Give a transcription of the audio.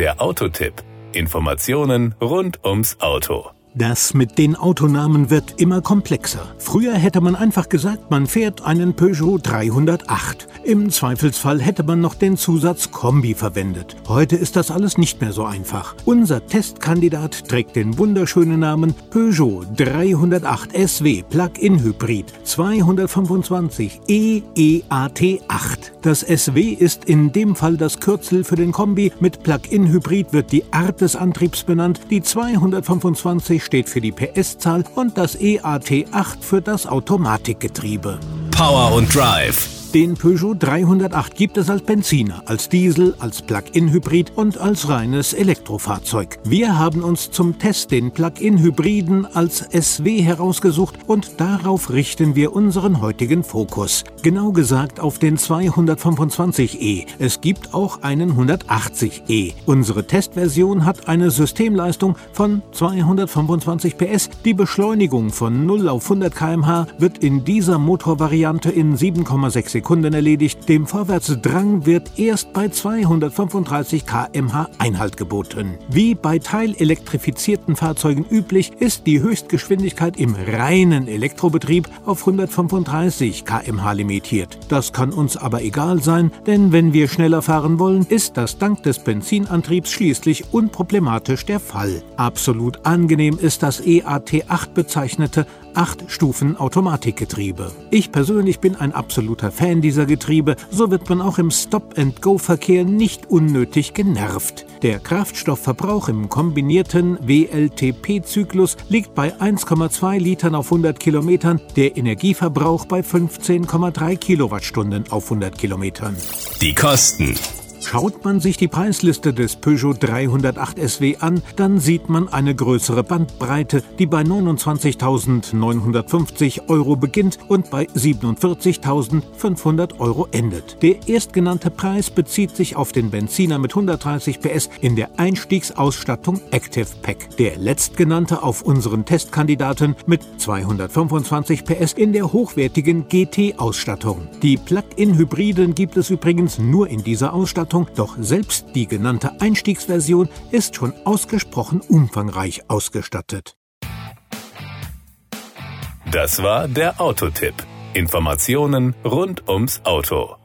Der Autotipp. Informationen rund ums Auto. Das mit den Autonamen wird immer komplexer. Früher hätte man einfach gesagt, man fährt einen Peugeot 308. Im Zweifelsfall hätte man noch den Zusatz Kombi verwendet. Heute ist das alles nicht mehr so einfach. Unser Testkandidat trägt den wunderschönen Namen Peugeot 308 SW Plug-in Hybrid 225 EEAT8. Das SW ist in dem Fall das Kürzel für den Kombi. Mit Plug-in Hybrid wird die Art des Antriebs benannt. Die 225 steht für die PS-Zahl und das EAT8 für das Automatikgetriebe. Power und Drive den Peugeot 308 gibt es als Benziner, als Diesel, als Plug-in-Hybrid und als reines Elektrofahrzeug. Wir haben uns zum Test den Plug-in-Hybriden als SW herausgesucht und darauf richten wir unseren heutigen Fokus. Genau gesagt auf den 225e. Es gibt auch einen 180e. Unsere Testversion hat eine Systemleistung von 225 PS. Die Beschleunigung von 0 auf 100 km/h wird in dieser Motorvariante in 7,6 Sekunden erledigt. Dem Vorwärtsdrang wird erst bei 235 km/h Einhalt geboten. Wie bei teilelektrifizierten Fahrzeugen üblich, ist die Höchstgeschwindigkeit im reinen Elektrobetrieb auf 135 km/h limitiert. Das kann uns aber egal sein, denn wenn wir schneller fahren wollen, ist das dank des Benzinantriebs schließlich unproblematisch der Fall. Absolut angenehm ist das EAT8 bezeichnete 8-Stufen-Automatikgetriebe. Ich persönlich bin ein absoluter Fan dieser Getriebe, so wird man auch im Stop-and-Go-Verkehr nicht unnötig genervt. Der Kraftstoffverbrauch im kombinierten WLTP-Zyklus liegt bei 1,2 Litern auf 100 Kilometern, der Energieverbrauch bei 15,3 Kilowattstunden auf 100 Kilometern. Die Kosten. Schaut man sich die Preisliste des Peugeot 308 SW an, dann sieht man eine größere Bandbreite, die bei 29.950 Euro beginnt und bei 47.500 Euro endet. Der erstgenannte Preis bezieht sich auf den Benziner mit 130 PS in der Einstiegsausstattung Active Pack. Der letztgenannte auf unseren Testkandidaten mit 225 PS in der hochwertigen GT-Ausstattung. Die Plug-in-Hybriden gibt es übrigens nur in dieser Ausstattung Ausstattung, doch selbst die genannte Einstiegsversion ist schon ausgesprochen umfangreich ausgestattet. Das war der Autotipp. Informationen rund ums Auto.